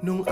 Nung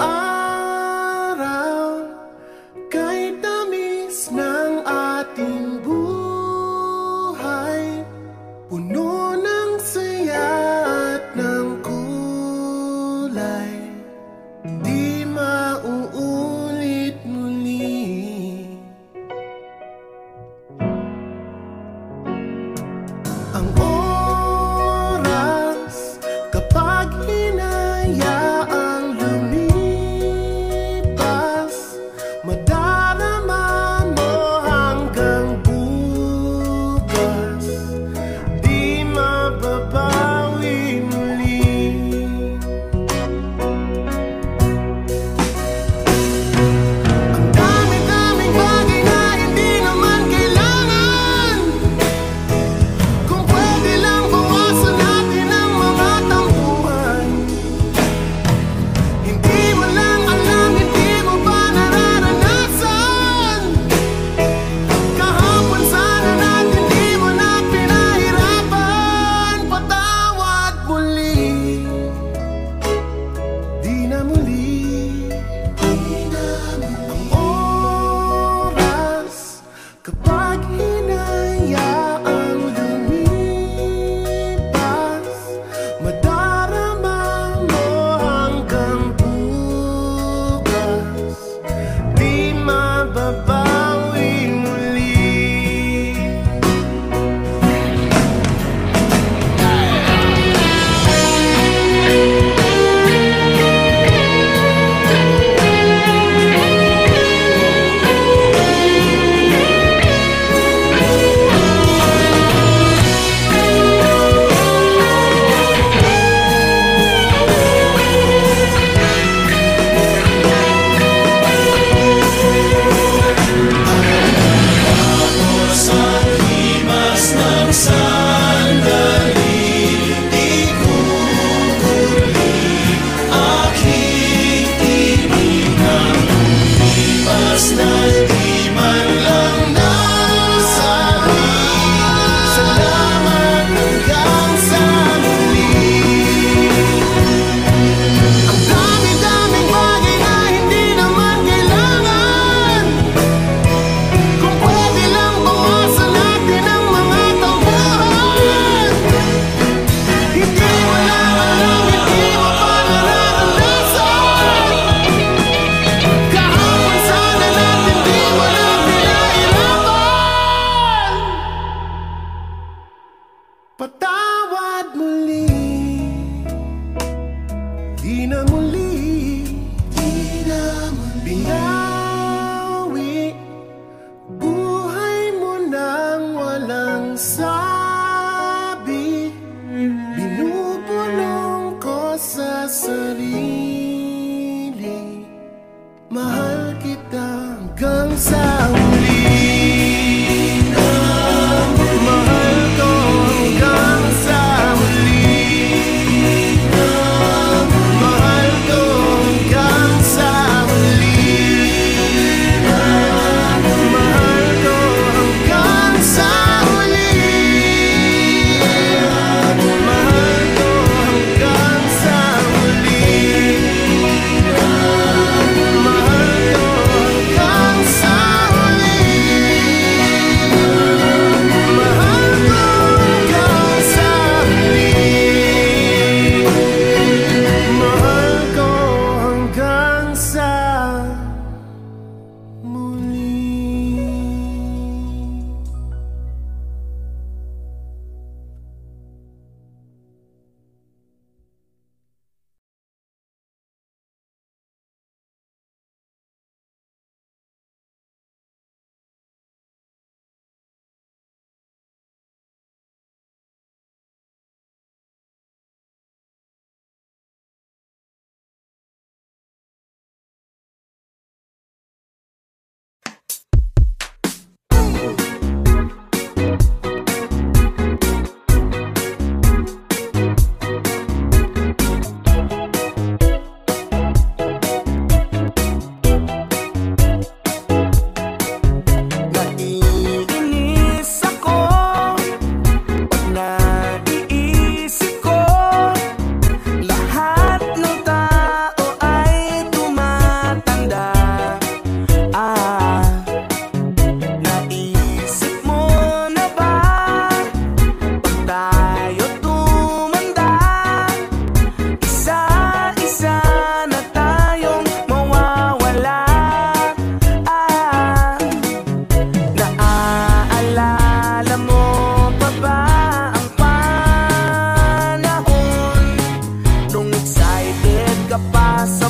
passam.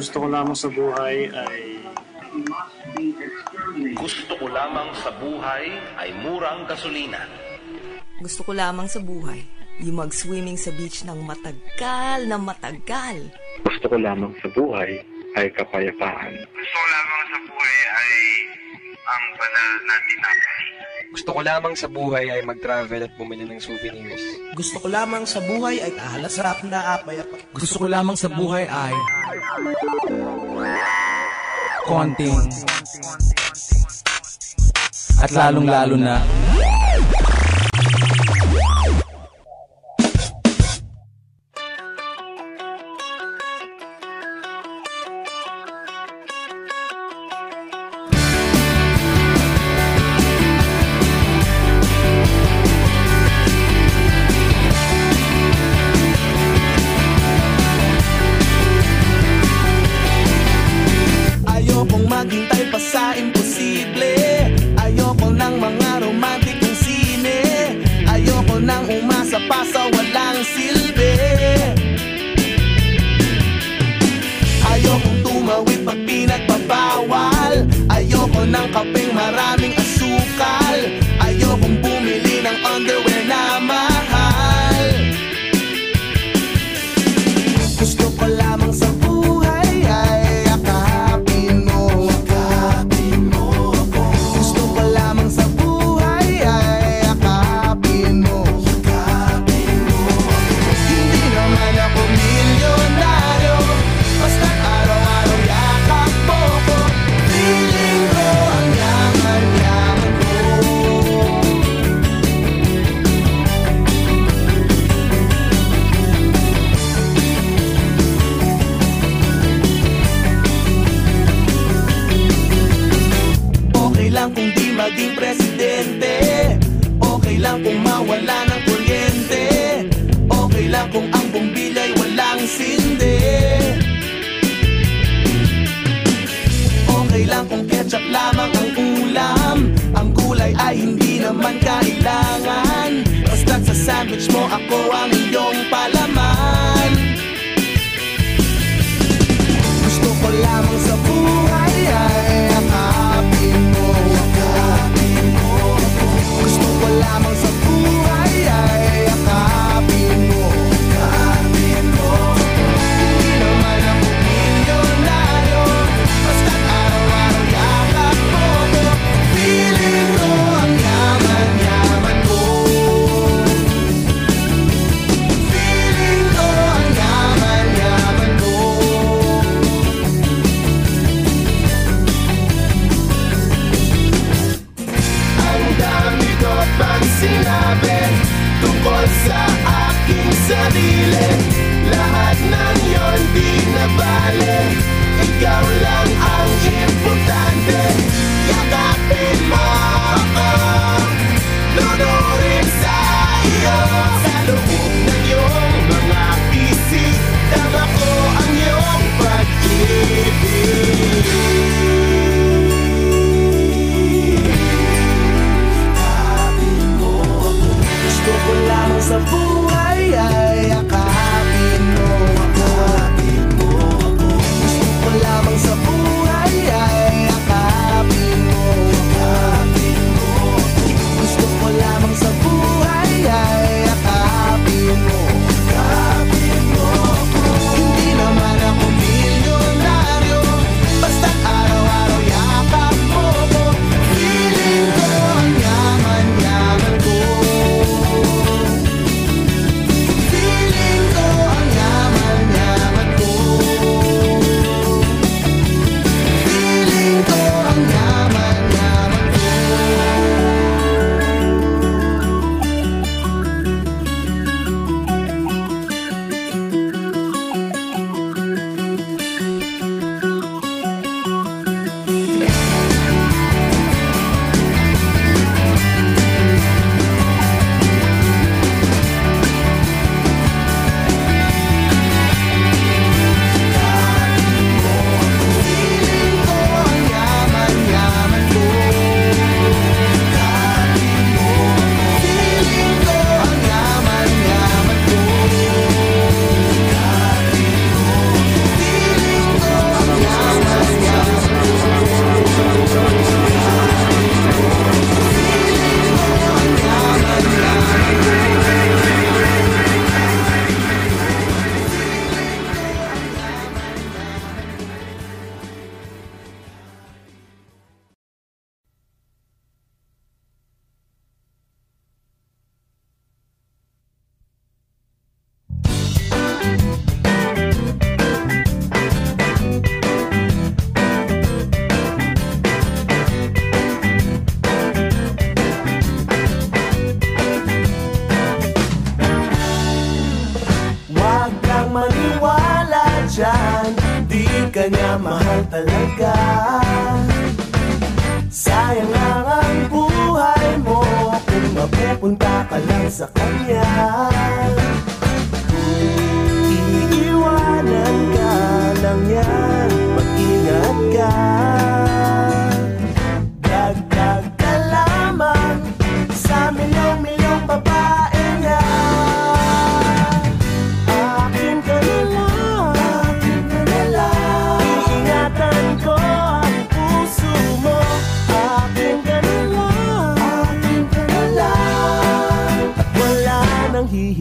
gusto ko lamang sa buhay ay gusto ko lamang sa buhay ay murang gasolina. Gusto ko lamang sa buhay, yung mag-swimming sa beach ng matagal na matagal. Gusto ko lamang sa buhay ay kapayapaan. Gusto ko lamang sa buhay ay ang banal na tinapay. Gusto ko lamang sa buhay ay mag-travel at bumili ng souvenirs. Gusto ko lamang sa buhay ay ahalasarap na apay. Gusto ko lamang sa buhay ay... Konting. At lalong-lalo na...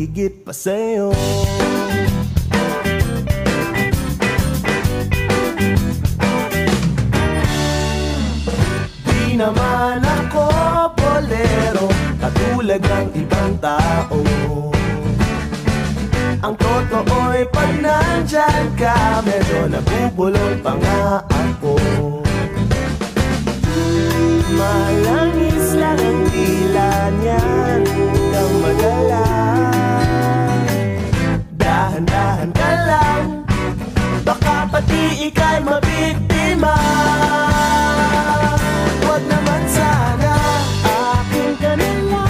hihigit pa sa'yo. Di naman ako bolero Katulad ng ibang tao. Ang totoo'y pag nandyan ka Medyo nabubulol pa nga ako. Malangis lang ang dila niyan Pati ika'y mabiktima. Huwag naman sana Akin ka na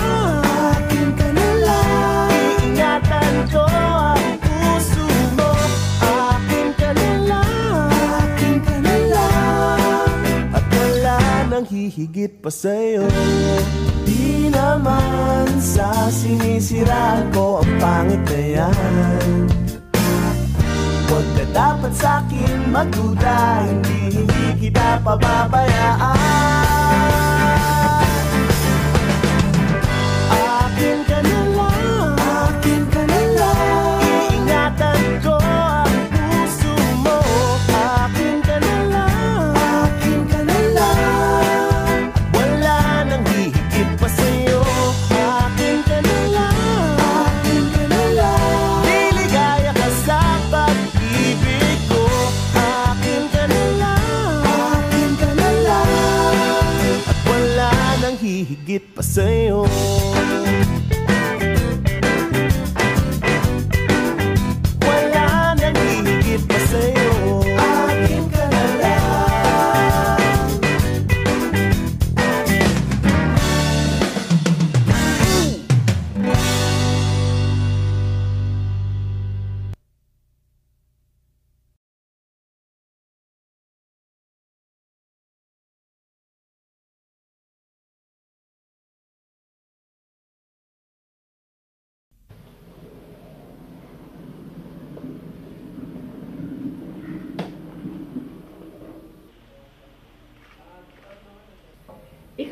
Akin ka na lang Iingatan ko ang puso mo. Akin ka na Akin ka na lang At wala nang hihigit pa sa'yo. Di naman sa sinisiraan ko ang pangit na yan dapat sa'kin magduda Hindi, hindi kita pababayaan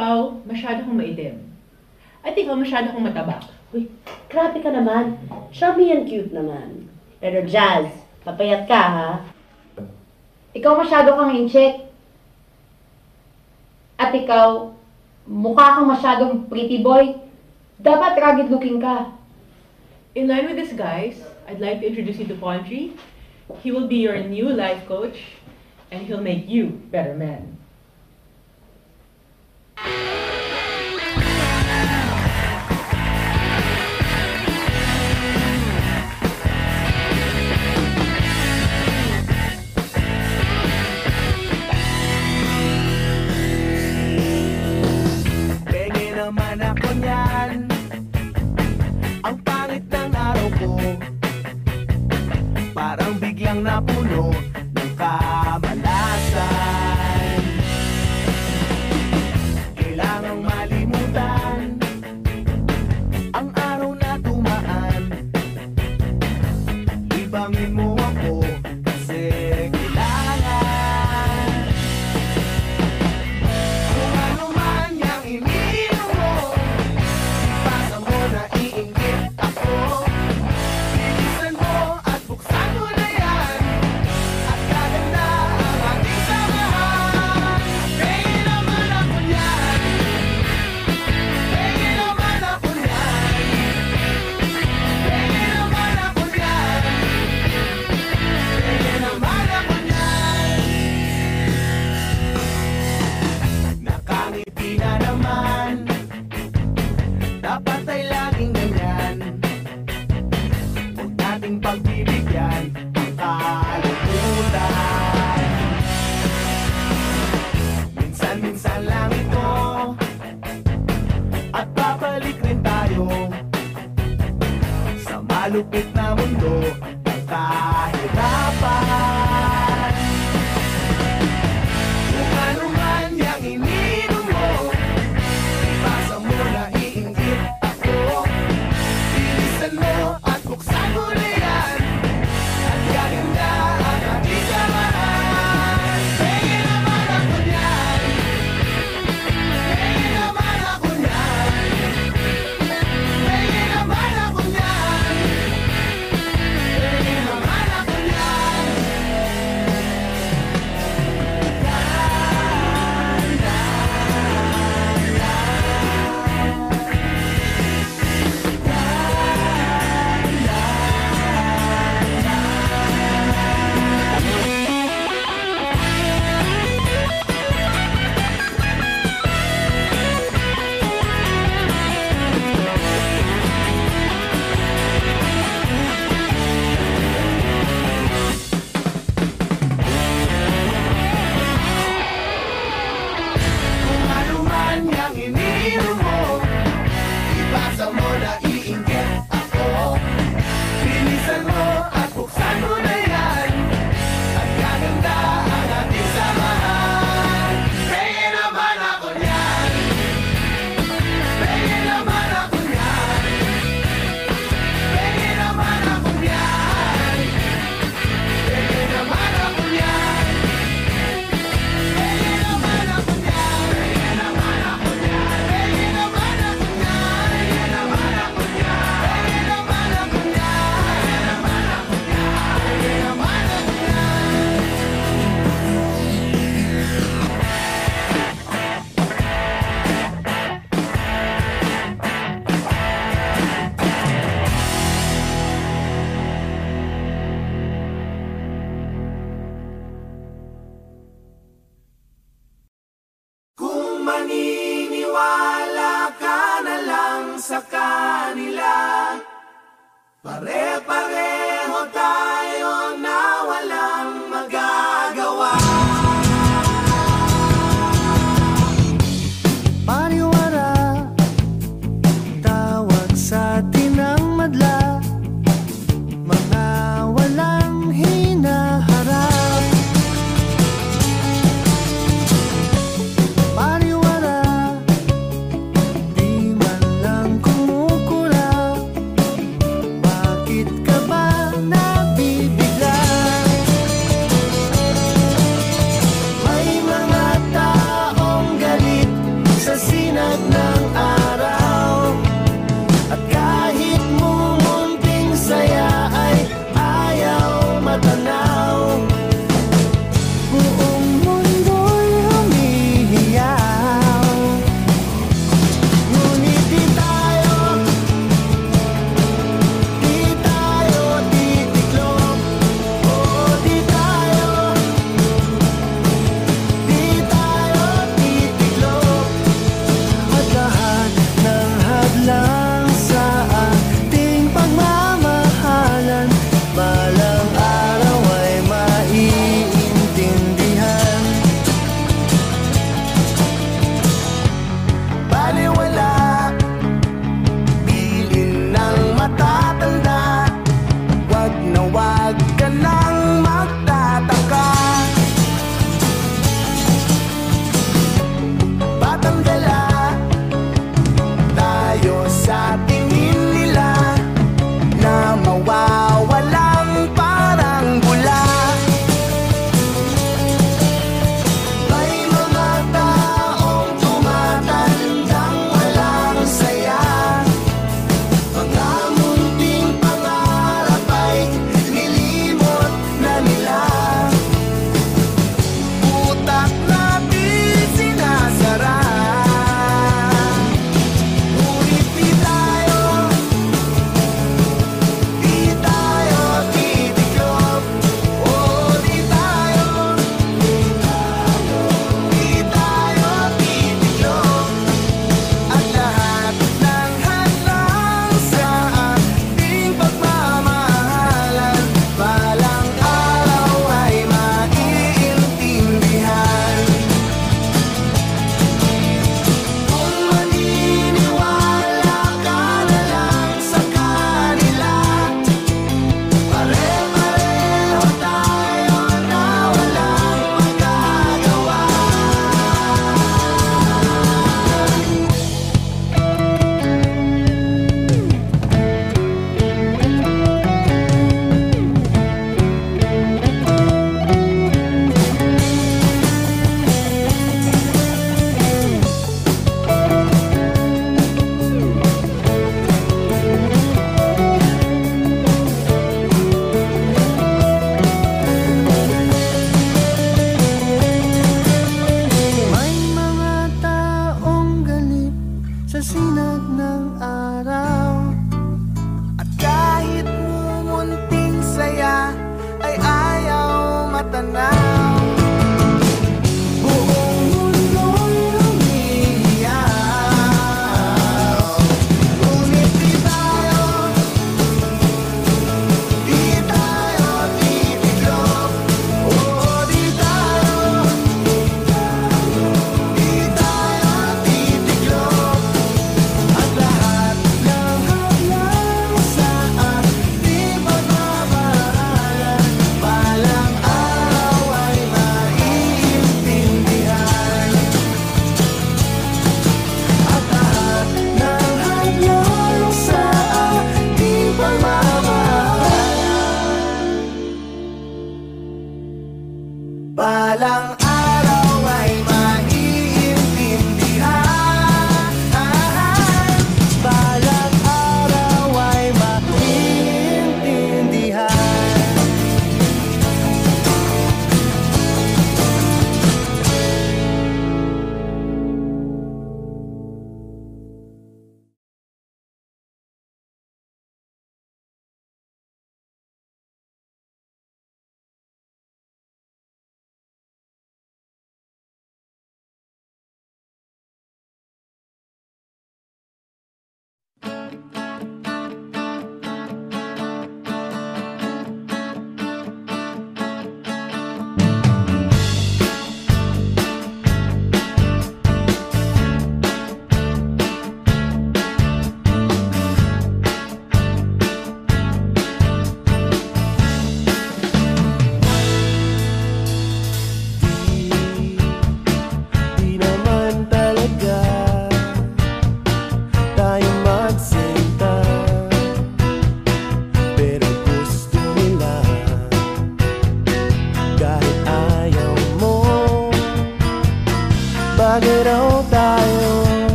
Ikaw, masyado kang maitim. At ikaw, masyado kang mataba. Uy, grabe ka naman. Chubby and cute naman. Pero Jazz, papayat ka ha? Ikaw masyado kang incheck. At ikaw, mukha kang masyadong pretty boy. Dapat rugged looking ka. In line with this, guys, I'd like to introduce you to Pondry. He will be your new life coach, and he'll make you better man. Yeah. Malupit na mundo. Ng kahirapan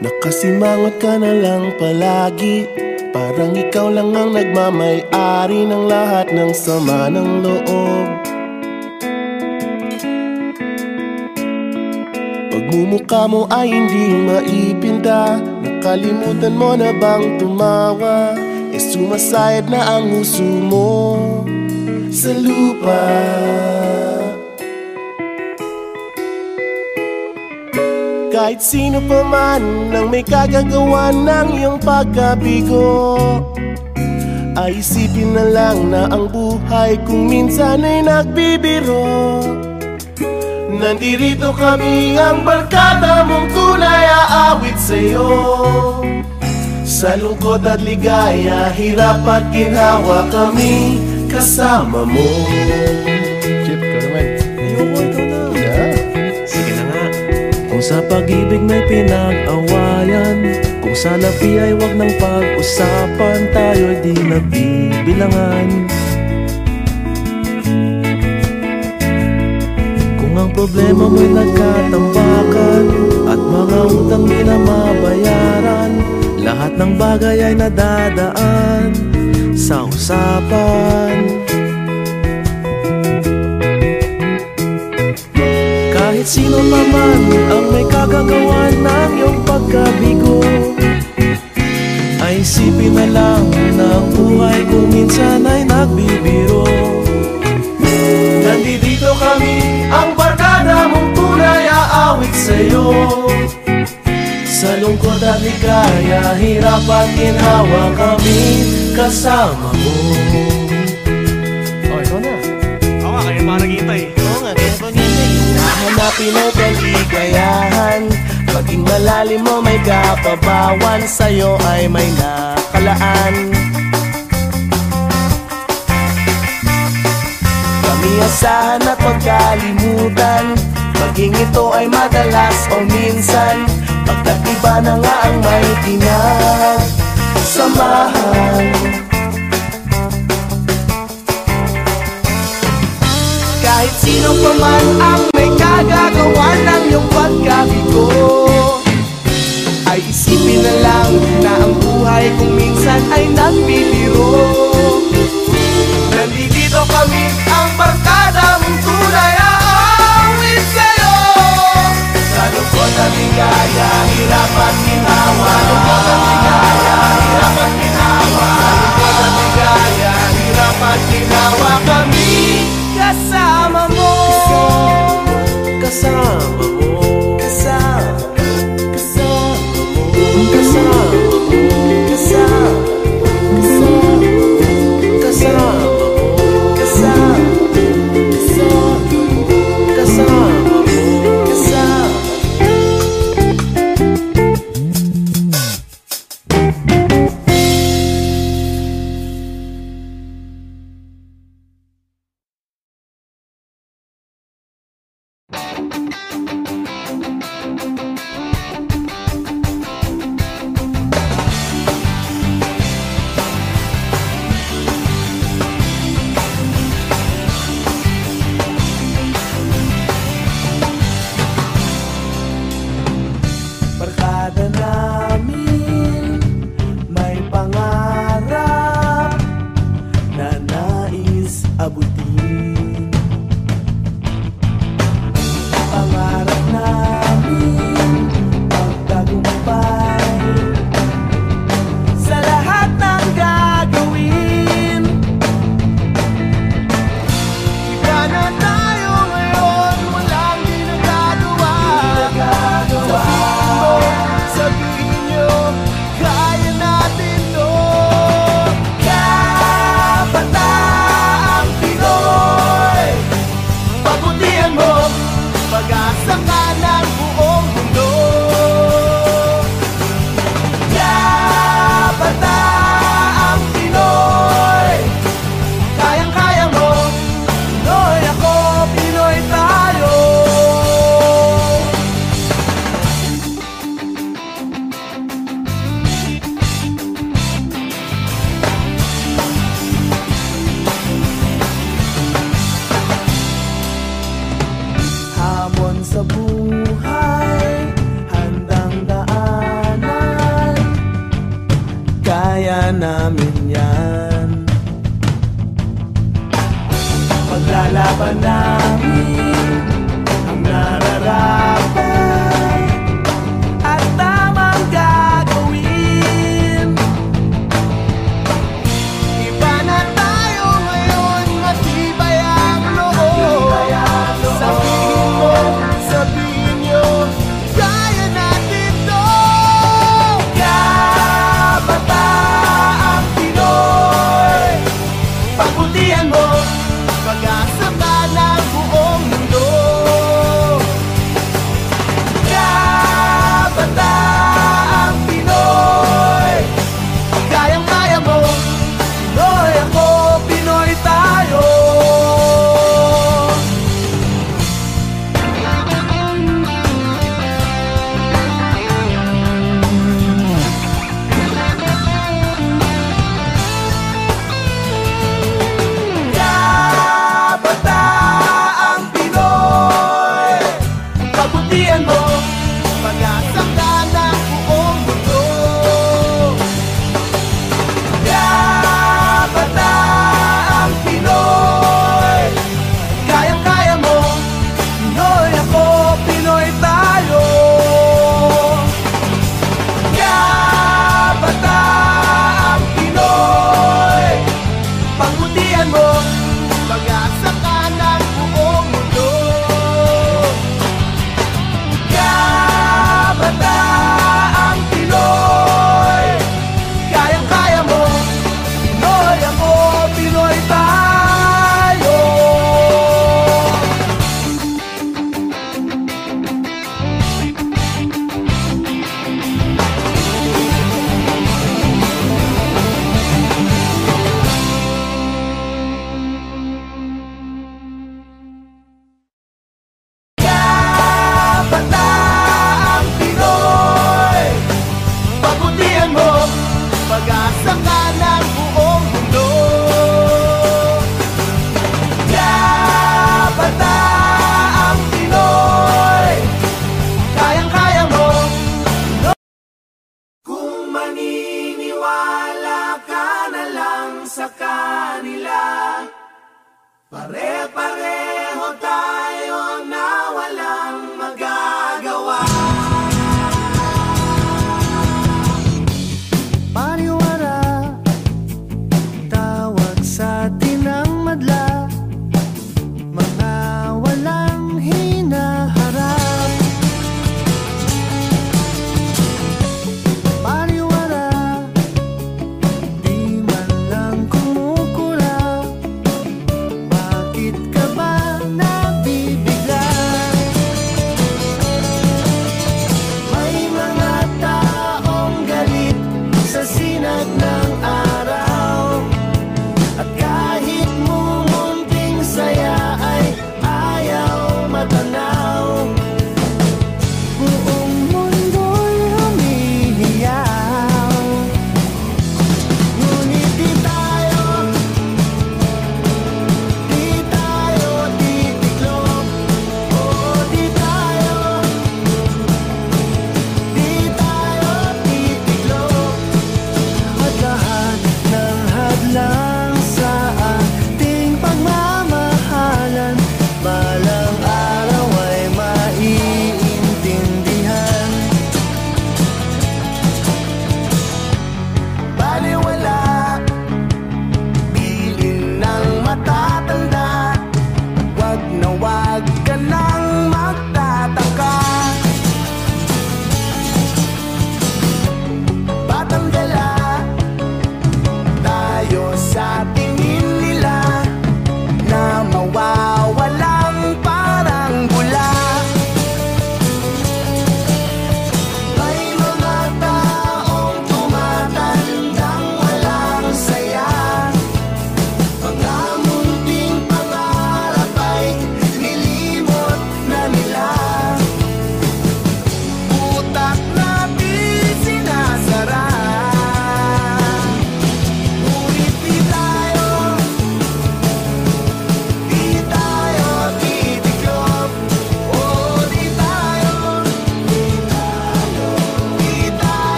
Nakasimangot ka na lang palagi. Parang ikaw lang ang nagmamay-ari ng lahat ng sama ng loob. Pagmumukha mo ay hindi maipinta. Nakalimutan mo na bang tumawa? E sumasayad na ang uso mo sa lupa Kahit sino pa man ang may kagagawa ng iyong pagkabigo Ay isipin na lang na ang buhay kung minsan ay nagbibiro. Nandirito kami ang barkada mong tunay aawit sa'yo. Sa lungkot at ligaya, hirap at ginhawa kami kasama mo sa pag-ibig may pinag-awayan. Kung sa lapi ay wag nang pag-usapan Tayo'y di nagbibilangan. Kung ang problema mo'y nagkatambakan At mga utang di na mabayaran Lahat ng bagay ay nadadaan Sa usapan sino pa ang may kagagawa ng iyong pagkabigo? Ay isipin na lang na ang buhay kung minsan ay nagbibiro. Nandito kami, ang barkada mong tunay aawit sa'yo. Sa lungkot at ligaya, hirap at ginhawa kami kasama mo Kaligayahan Paging malalim mo may kapabawan. Sa'yo ay may nakalaan. Kami asahan at pagkalimutan Maging ito ay madalas o minsan. Pagkat iba na nga ang may samahan Kahit sino pa man ang may kagagawa ng iyong pagkabigo Ay isipin na lang na ang buhay kung minsan ay nagbibiro Nandito kami ang barkada mong tunay aawit sa'yo. Sa lungkot at ligaya, hirap at ginawa. Sa lungkot at ligaya, hirap at ginawa. Sa lungkot at ligaya, hirap at ginawa Kasama mo Kasama Kasama mo Kasama